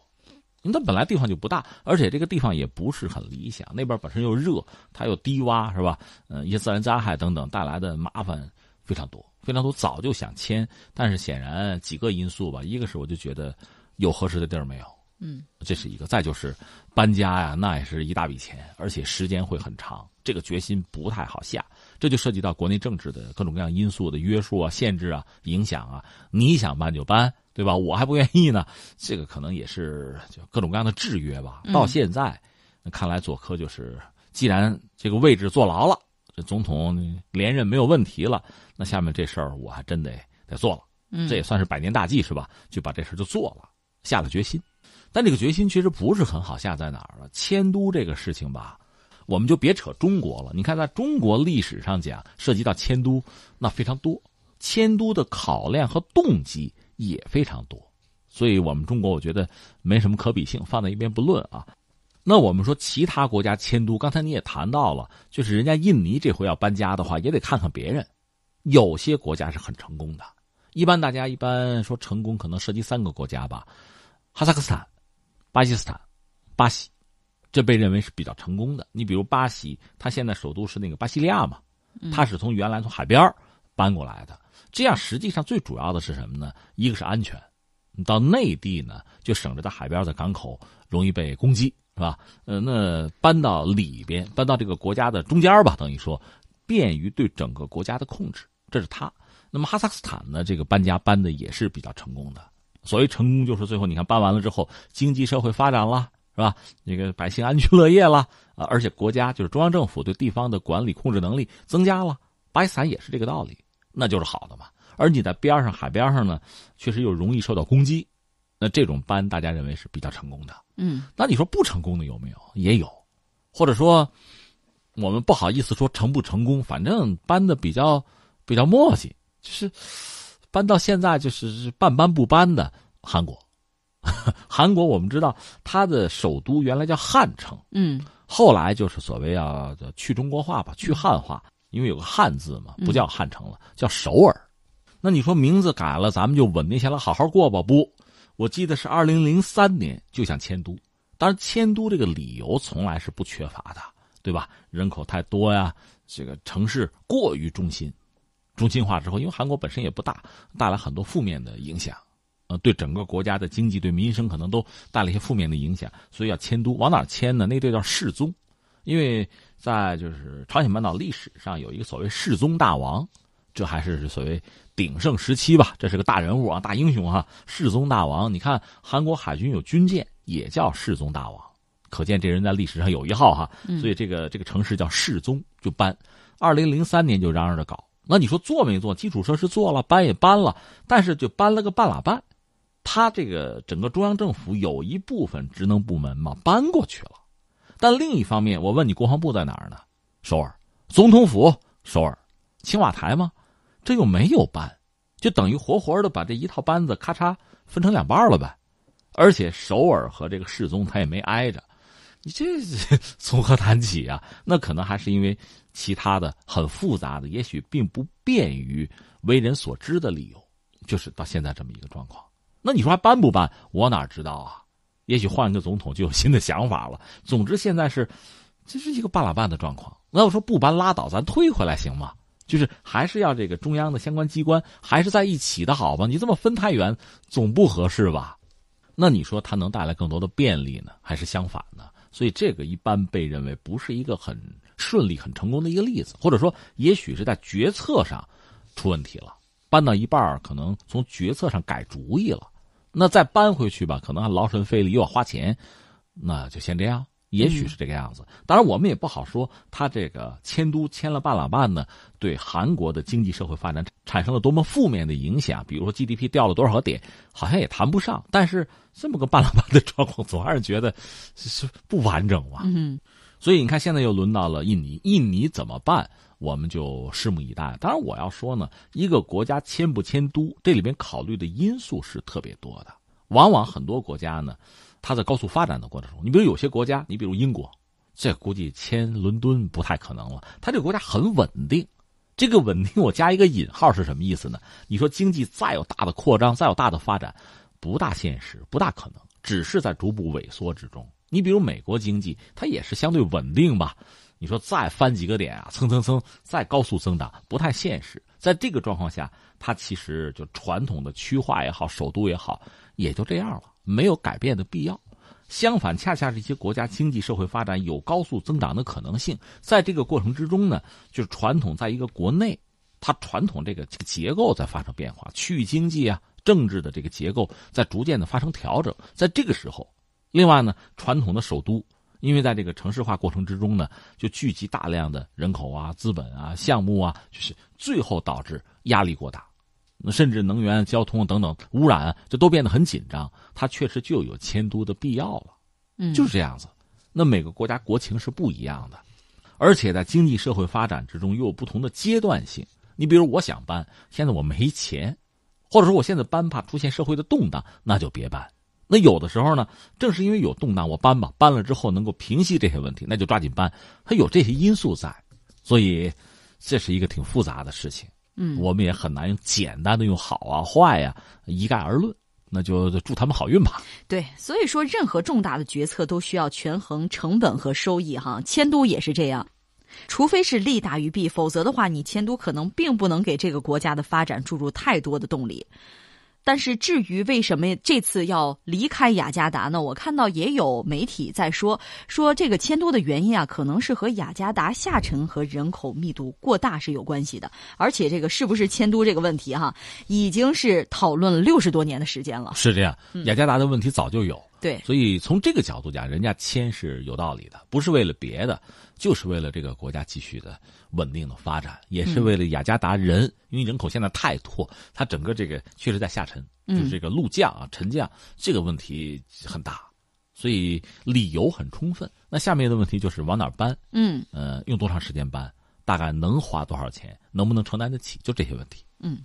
那本来地方就不大，而且这个地方也不是很理想，那边本身又热，它又低洼，是吧？嗯，一些自然灾害等等带来的麻烦非常多。非常多，早就想签，但是显然几个因素吧，一个是我就觉得有合适的地儿没有，嗯，这是一个；再就是搬家呀，那也是一大笔钱，而且时间会很长，这个决心不太好下。这就涉及到国内政治的各种各样因素的约束啊、限制啊、影响啊。你想搬就搬，对吧？我还不愿意呢，这个可能也是就各种各样的制约吧。到现在，看来佐科就是，既然这个位置坐牢了。这总统连任没有问题了，那下面这事儿我还真得得做了。嗯，这也算是百年大计是吧？就把这事就做了，下了决心。但这个决心其实不是很好下在哪儿了？迁都这个事情吧，我们就别扯中国了。你看，在中国历史上讲，涉及到迁都那非常多，迁都的考量和动机也非常多。所以我们中国我觉得没什么可比性，放在一边不论啊。那我们说其他国家迁都，刚才你也谈到了，就是人家印尼这回要搬家的话，也得看看别人。有些国家是很成功的，一般大家一般说成功，可能涉及三个国家吧：哈萨克斯坦、巴基斯坦、巴西，这被认为是比较成功的。你比如巴西，它现在首都是那个巴西利亚嘛，它是从原来从海边搬过来的。这样实际上最主要的是什么呢？一个是安全，你到内地呢，就省着在海边的港口容易被攻击。是吧？呃，那搬到里边，搬到这个国家的中间吧，等于说，便于对整个国家的控制，这是他。那么哈萨克斯坦呢，这个搬家搬的也是比较成功的。所谓成功，就是最后你看搬完了之后，经济社会发展了，是吧？那个百姓安居乐业了啊，而且国家就是中央政府对地方的管理控制能力增加了。巴基斯坦也是这个道理，那就是好的嘛。而你在边上海边上呢，确实又容易受到攻击。那这种搬，大家认为是比较成功的。嗯，那你说不成功的有没有？也有，或者说，我们不好意思说成不成功，反正搬的比较比较磨叽，就是搬到现在就是半搬不搬的韩国。韩国我们知道，它的首都原来叫汉城，嗯，后来就是所谓要去中国化吧，去汉化，因为有个汉字嘛，不叫汉城了，叫首尔。那你说名字改了，咱们就稳定下来好好过吧？不。我记得是二零零三年就想迁都，当然迁都这个理由从来是不缺乏的，对吧？人口太多呀，这个城市过于中心，中心化之后，因为韩国本身也不大，带来很多负面的影响，呃，对整个国家的经济、对民生可能都带来一些负面的影响，所以要迁都。往哪迁呢？那队叫世宗，因为在就是朝鲜半岛历史上有一个所谓世宗大王。这还是所谓鼎盛时期吧，这是个大人物啊，大英雄哈，世宗大王。你看韩国海军有军舰，也叫世宗大王，可见这人在历史上有一号哈。所以这个这个城市叫世宗，就搬。二零零三年就嚷嚷着搞，那你说做没做？基础设施做了，搬也搬了，但是就搬了个半拉半。他这个整个中央政府有一部分职能部门嘛搬过去了，但另一方面，我问你，国防部在哪儿呢？首尔，总统府首尔，青瓦台吗？这又没有搬，就等于活活的把这一套班子咔嚓分成两半了呗。而且首尔和这个世宗他也没挨着，你这从何 谈起啊？那可能还是因为其他的很复杂的，也许并不便于为人所知的理由，就是到现在这么一个状况。那你说还搬不搬？我哪知道啊？也许换一个总统就有新的想法了。总之现在是，这是一个半拉半的状况。那我说不搬拉倒，咱退回来行吗？就是还是要这个中央的相关机关还是在一起的好吧？你这么分太远，总不合适吧？那你说它能带来更多的便利呢，还是相反呢？所以这个一般被认为不是一个很顺利、很成功的一个例子，或者说也许是在决策上出问题了，搬到一半可能从决策上改主意了，那再搬回去吧，可能还劳神费力又要花钱，那就先这样。也许是这个样子，当然我们也不好说他这个迁都迁了半拉半呢，对韩国的经济社会发展产生了多么负面的影响。比如说 GDP 掉了多少个点，好像也谈不上。但是这么个半拉半的状况，总让人觉得是不完整嘛。嗯，所以你看，现在又轮到了印尼，印尼怎么办？我们就拭目以待。当然，我要说呢，一个国家迁不迁都，这里边考虑的因素是特别多的。往往很多国家呢。它在高速发展的过程中，你比如有些国家，你比如英国，这估计迁伦敦不太可能了。它这个国家很稳定，这个稳定我加一个引号是什么意思呢？你说经济再有大的扩张，再有大的发展，不大现实，不大可能，只是在逐步萎缩之中。你比如美国经济，它也是相对稳定吧？你说再翻几个点啊，蹭蹭蹭再高速增长，不太现实。在这个状况下，它其实就传统的区划也好，首都也好，也就这样了。没有改变的必要，相反，恰恰这些国家经济社会发展有高速增长的可能性。在这个过程之中呢，就是传统在一个国内，它传统这个结构在发生变化，区域经济啊、政治的这个结构在逐渐的发生调整。在这个时候，另外呢，传统的首都，因为在这个城市化过程之中呢，就聚集大量的人口啊、资本啊、项目啊，就是最后导致压力过大。甚至能源、交通等等污染，这都变得很紧张。它确实就有迁都的必要了，嗯，就是这样子。那每个国家国情是不一样的，而且在经济社会发展之中又有不同的阶段性。你比如我想搬，现在我没钱，或者说我现在搬怕出现社会的动荡，那就别搬。那有的时候呢，正是因为有动荡，我搬吧，搬了之后能够平息这些问题，那就抓紧搬。它有这些因素在，所以这是一个挺复杂的事情。嗯，我们也很难用简单的用好啊坏呀一概而论，那就祝他们好运吧。对，所以说任何重大的决策都需要权衡成本和收益哈，迁都也是这样，除非是利大于弊，否则的话，你迁都可能并不能给这个国家的发展注入太多的动力。但是至于为什么这次要离开雅加达呢？我看到也有媒体在说，说这个迁都的原因啊，可能是和雅加达下沉和人口密度过大是有关系的。而且这个是不是迁都这个问题哈，已经是讨论了六十多年的时间了。是这样，雅加达的问题早就有。对，所以从这个角度讲，人家迁是有道理的，不是为了别的，就是为了这个国家继续的稳定的发展，也是为了雅加达人，因为人口现在太多，它整个这个确实在下沉，就是这个路降啊、沉降这个问题很大，所以理由很充分。那下面的问题就是往哪搬？嗯，呃，用多长时间搬？大概能花多少钱？能不能承担得起？就这些问题。嗯。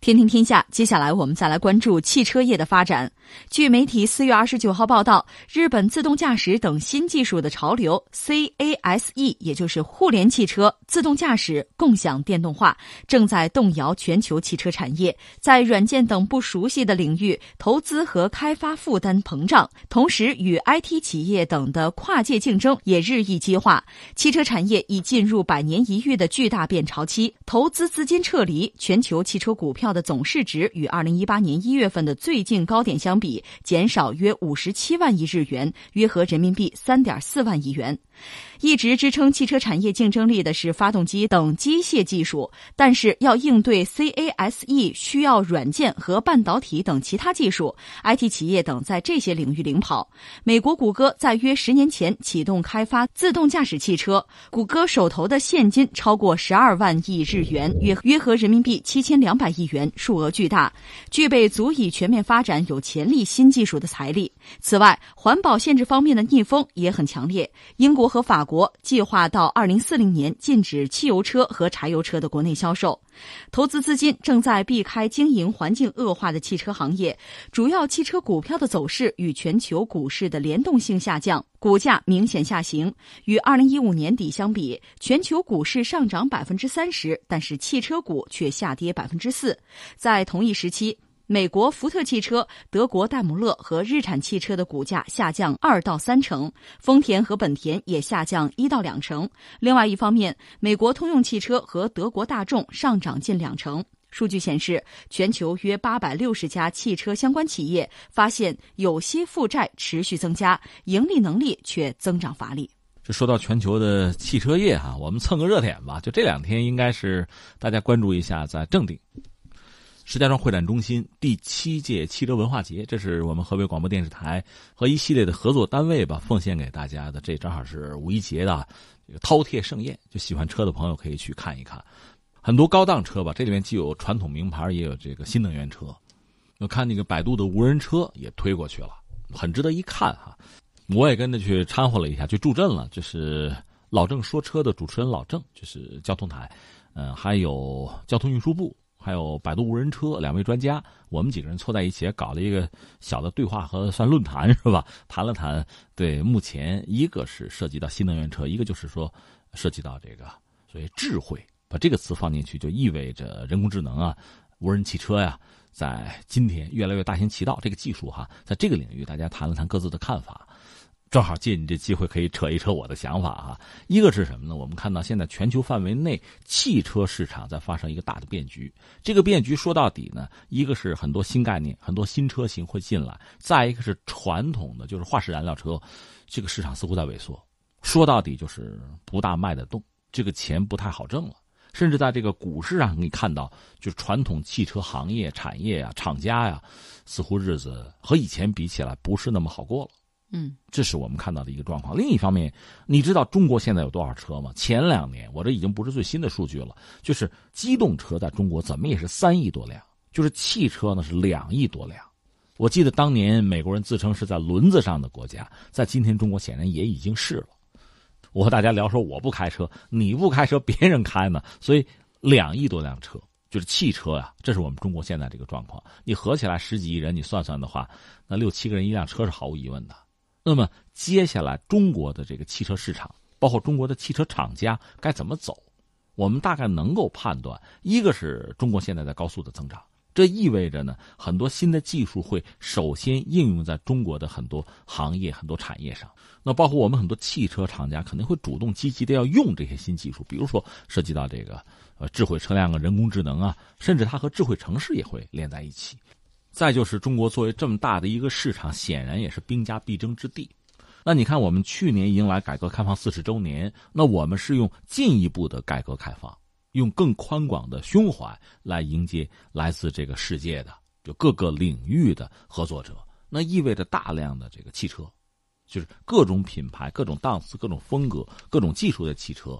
天听天下，接下来我们再来关注汽车业的发展。据媒体四月二十九号报道，日本自动驾驶等新技术的潮流 CASE，也就是互联汽车、自动驾驶、共享电动化，正在动摇全球汽车产业。在软件等不熟悉的领域，投资和开发负担膨胀，同时与 IT 企业等的跨界竞争也日益激化。汽车产业已进入百年一遇的巨大变潮期，投资资金撤离，全球汽车股票。的总市值与二零一八年一月份的最近高点相比，减少约五十七万亿日元，约合人民币三点四万亿元。一直支撑汽车产业竞争力的是发动机等机械技术，但是要应对 CASE 需要软件和半导体等其他技术，IT 企业等在这些领域领跑。美国谷歌在约十年前启动开发自动驾驶汽车，谷歌手头的现金超过十二万亿日元，约约合人民币七千两百亿元，数额巨大，具备足以全面发展有潜力新技术的财力。此外，环保限制方面的逆风也很强烈。英国和法国计划到二零四零年禁止汽油车和柴油车的国内销售。投资资金正在避开经营环境恶化的汽车行业，主要汽车股票的走势与全球股市的联动性下降，股价明显下行。与二零一五年底相比，全球股市上涨百分之三十，但是汽车股却下跌百分之四。在同一时期。美国福特汽车、德国戴姆勒和日产汽车的股价下降二到三成，丰田和本田也下降一到两成。另外一方面，美国通用汽车和德国大众上涨近两成。数据显示，全球约八百六十家汽车相关企业发现有些负债持续增加，盈利能力却增长乏力。这说到全球的汽车业哈，我们蹭个热点吧。就这两天，应该是大家关注一下，在正定。石家庄会展中心第七届汽车文化节，这是我们河北广播电视台和一系列的合作单位吧，奉献给大家的。这正好是五一节的这个饕餮盛宴，就喜欢车的朋友可以去看一看。很多高档车吧，这里面既有传统名牌，也有这个新能源车。我看那个百度的无人车也推过去了，很值得一看哈。我也跟着去掺和了一下，去助阵了。就是老郑说车的主持人老郑，就是交通台，嗯，还有交通运输部。还有百度无人车两位专家，我们几个人凑在一起搞了一个小的对话和算论坛 是吧？谈了谈，对，目前一个是涉及到新能源车，一个就是说涉及到这个所谓智慧，把这个词放进去就意味着人工智能啊，无人汽车呀，在今天越来越大行其道。这个技术哈，在这个领域大家谈了谈各自的看法。正好借你这机会，可以扯一扯我的想法啊。一个是什么呢？我们看到现在全球范围内汽车市场在发生一个大的变局。这个变局说到底呢，一个是很多新概念、很多新车型会进来；再一个是传统的就是化石燃料车，这个市场似乎在萎缩。说到底就是不大卖得动，这个钱不太好挣了。甚至在这个股市上，你看到就是传统汽车行业、产业呀、厂家呀，似乎日子和以前比起来不是那么好过了。嗯，这是我们看到的一个状况。另一方面，你知道中国现在有多少车吗？前两年，我这已经不是最新的数据了，就是机动车在中国怎么也是三亿多辆，就是汽车呢是两亿多辆。我记得当年美国人自称是在轮子上的国家，在今天中国显然也已经是了。我和大家聊说，我不开车，你不开车，别人开呢。所以两亿多辆车就是汽车呀，这是我们中国现在这个状况。你合起来十几亿人，你算算的话，那六七个人一辆车是毫无疑问的。那么接下来中国的这个汽车市场，包括中国的汽车厂家该怎么走？我们大概能够判断，一个是中国现在在高速的增长，这意味着呢，很多新的技术会首先应用在中国的很多行业、很多产业上。那包括我们很多汽车厂家肯定会主动积极的要用这些新技术，比如说涉及到这个呃智慧车辆啊、人工智能啊，甚至它和智慧城市也会连在一起。再就是中国作为这么大的一个市场，显然也是兵家必争之地。那你看，我们去年迎来改革开放四十周年，那我们是用进一步的改革开放，用更宽广的胸怀来迎接来自这个世界的就各个领域的合作者。那意味着大量的这个汽车，就是各种品牌、各种档次、各种风格、各种技术的汽车。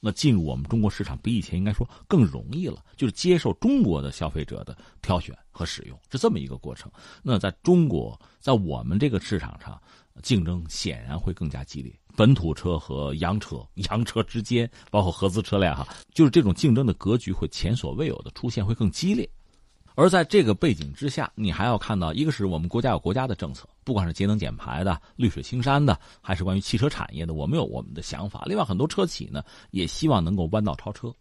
那进入我们中国市场比以前应该说更容易了，就是接受中国的消费者的挑选和使用，是这么一个过程。那在中国，在我们这个市场上，竞争显然会更加激烈。本土车和洋车、洋车之间，包括合资车辆，哈，就是这种竞争的格局会前所未有的出现，会更激烈。而在这个背景之下，你还要看到，一个是我们国家有国家的政策，不管是节能减排的、绿水青山的，还是关于汽车产业的，我们有我们的想法。另外，很多车企呢也希望能够弯道超车，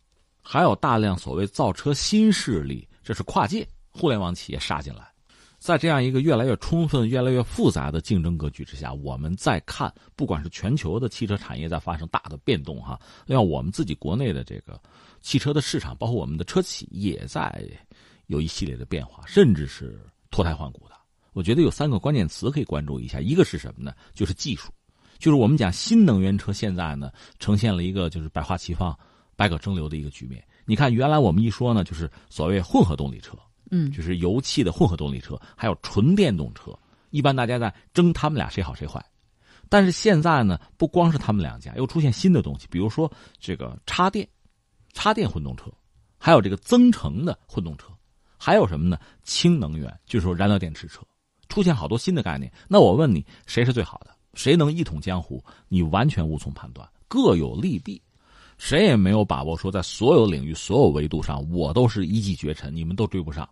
还有大量所谓造车新势力，这是跨界互联网企业杀进来。在这样一个越来越充分、越来越复杂的竞争格局之下，我们再看，不管是全球的汽车产业在发生大的变动哈，另外我们自己国内的这个汽车的市场，包括我们的车企也在。有一系列的变化，甚至是脱胎换骨的。我觉得有三个关键词可以关注一下，一个是什么呢？就是技术，就是我们讲新能源车现在呢呈现了一个就是百花齐放、百舸争流的一个局面。你看，原来我们一说呢，就是所谓混合动力车，嗯，就是油气的混合动力车，还有纯电动车，一般大家在争他们俩谁好谁坏。但是现在呢，不光是他们两家，又出现新的东西，比如说这个插电、插电混动车，还有这个增程的混动车。还有什么呢？氢能源，就是说燃料电池车，出现好多新的概念。那我问你，谁是最好的？谁能一统江湖？你完全无从判断，各有利弊，谁也没有把握说在所有领域、所有维度上，我都是一骑绝尘，你们都追不上，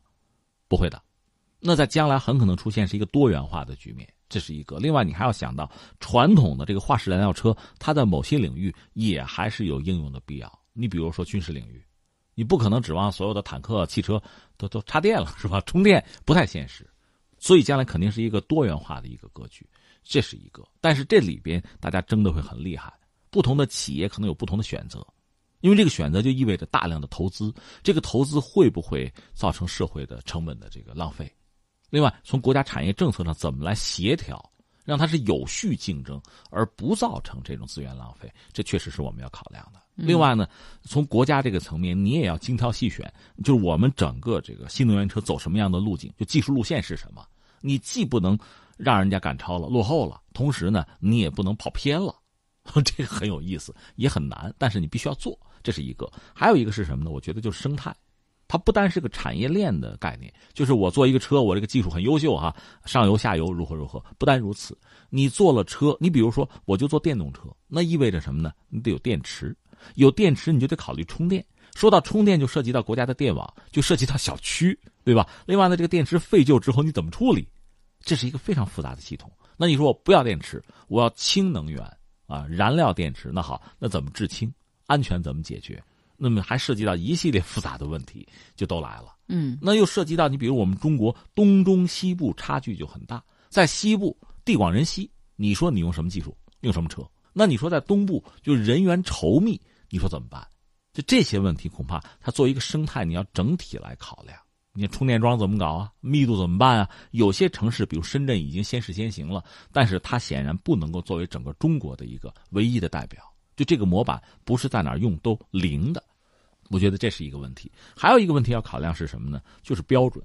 不会的。那在将来很可能出现是一个多元化的局面，这是一个。另外，你还要想到传统的这个化石燃料车，它在某些领域也还是有应用的必要。你比如说军事领域，你不可能指望所有的坦克、汽车都都插电了，是吧？充电不太现实，所以将来肯定是一个多元化的一个格局，这是一个。但是这里边大家争的会很厉害，不同的企业可能有不同的选择，因为这个选择就意味着大量的投资，这个投资会不会造成社会的成本的这个浪费？另外，从国家产业政策上怎么来协调，让它是有序竞争，而不造成这种资源浪费，这确实是我们要考量的。另外呢，从国家这个层面，你也要精挑细选，就是我们整个这个新能源车走什么样的路径，就技术路线是什么，你既不能让人家赶超了、落后了，同时呢，你也不能跑偏了，这个很有意思，也很难，但是你必须要做，这是一个。还有一个是什么呢？我觉得就是生态。它不单是个产业链的概念，就是我做一个车，我这个技术很优秀哈，上游下游如何如何。不单如此，你做了车，你比如说我就做电动车，那意味着什么呢？你得有电池，有电池你就得考虑充电。说到充电，就涉及到国家的电网，就涉及到小区，对吧？另外呢，这个电池废旧之后你怎么处理？这是一个非常复杂的系统。那你说我不要电池，我要氢能源啊，燃料电池，那好，那怎么制氢？安全怎么解决？那么还涉及到一系列复杂的问题，就都来了。嗯，那又涉及到你比如我们中国东中西部差距就很大，在西部地广人稀，你说你用什么技术，用什么车？那你说在东部就人员稠密，你说怎么办？就这些问题，恐怕它作为一个生态，你要整体来考量。你充电桩怎么搞啊？密度怎么办啊？有些城市，比如深圳已经先试先行了，但是它显然不能够作为整个中国的一个唯一的代表。就这个模板不是在哪用都灵的。我觉得这是一个问题，还有一个问题要考量是什么呢？就是标准，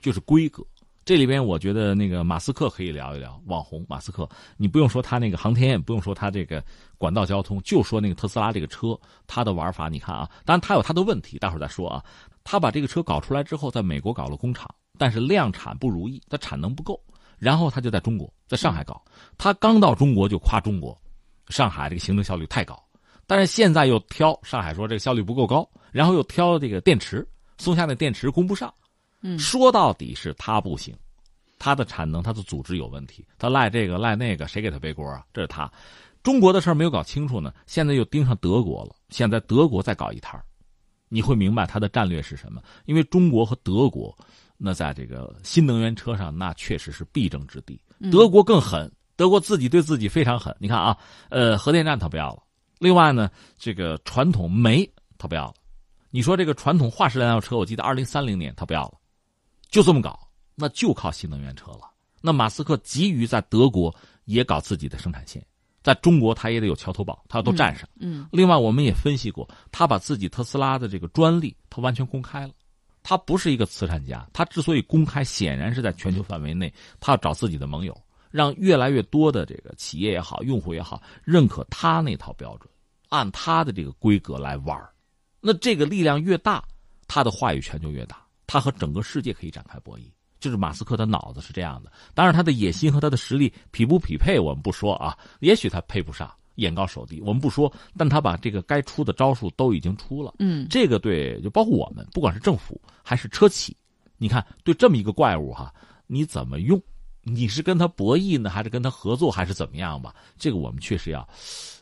就是规格。这里边我觉得那个马斯克可以聊一聊。网红马斯克，你不用说他那个航天，也不用说他这个管道交通，就说那个特斯拉这个车，他的玩法，你看啊，当然他有他的问题，待会儿再说啊。他把这个车搞出来之后，在美国搞了工厂，但是量产不如意，他产能不够，然后他就在中国，在上海搞。他刚到中国就夸中国，上海这个行政效率太高。但是现在又挑上海说这个效率不够高，然后又挑这个电池，松下的电池供不上。嗯，说到底是他不行，他的产能、他的组织有问题，他赖这个赖那个，谁给他背锅啊？这是他。中国的事儿没有搞清楚呢，现在又盯上德国了。现在德国再搞一摊你会明白他的战略是什么？因为中国和德国，那在这个新能源车上，那确实是必争之地。德国更狠，德国自己对自己非常狠。你看啊，呃，核电站他不要了。另外呢，这个传统煤他不要了，你说这个传统化石燃料车，我记得二零三零年他不要了，就这么搞，那就靠新能源车了。那马斯克急于在德国也搞自己的生产线，在中国他也得有桥头堡，他要都占上。嗯。另外，我们也分析过，他把自己特斯拉的这个专利他完全公开了，他不是一个慈善家，他之所以公开，显然是在全球范围内，他要找自己的盟友。让越来越多的这个企业也好，用户也好，认可他那套标准，按他的这个规格来玩那这个力量越大，他的话语权就越大，他和整个世界可以展开博弈。就是马斯克的脑子是这样的，当然他的野心和他的实力匹不匹配，我们不说啊，也许他配不上，眼高手低，我们不说，但他把这个该出的招数都已经出了。嗯，这个对，就包括我们，不管是政府还是车企，你看对这么一个怪物哈，你怎么用？你是跟他博弈呢，还是跟他合作，还是怎么样吧？这个我们确实要，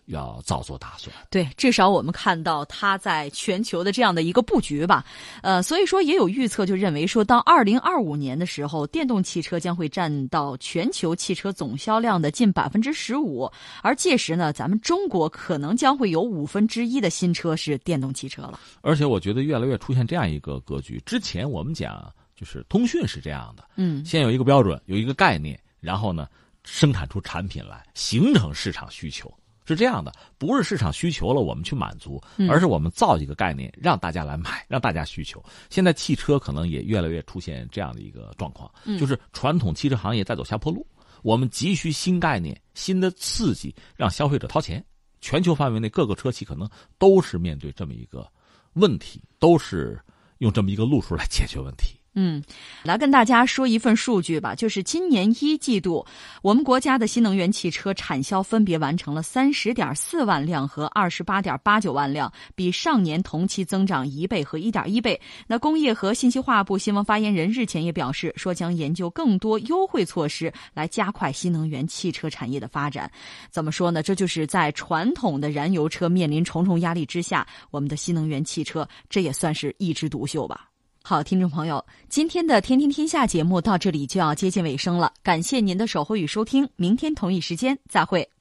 要早做打算。对，至少我们看到它在全球的这样的一个布局吧。呃，所以说也有预测就认为说到二零二五年的时候，电动汽车将会占到全球汽车总销量的近百分之十五，而届时呢，咱们中国可能将会有五分之一的新车是电动汽车了。而且我觉得越来越出现这样一个格局。之前我们讲。就是通讯是这样的，嗯，先有一个标准，有一个概念，然后呢，生产出产品来，形成市场需求，是这样的，不是市场需求了我们去满足，而是我们造一个概念，让大家来买，让大家需求。现在汽车可能也越来越出现这样的一个状况，就是传统汽车行业在走下坡路，我们急需新概念、新的刺激，让消费者掏钱。全球范围内各个车企可能都是面对这么一个问题，都是用这么一个路数来解决问题。嗯，来跟大家说一份数据吧，就是今年一季度，我们国家的新能源汽车产销分别完成了三十点四万辆和二十八点八九万辆，比上年同期增长一倍和一点一倍。那工业和信息化部新闻发言人日前也表示，说将研究更多优惠措施来加快新能源汽车产业的发展。怎么说呢？这就是在传统的燃油车面临重重压力之下，我们的新能源汽车这也算是一枝独秀吧。好，听众朋友，今天的《天天天下》节目到这里就要接近尾声了，感谢您的守候与收听，明天同一时间再会。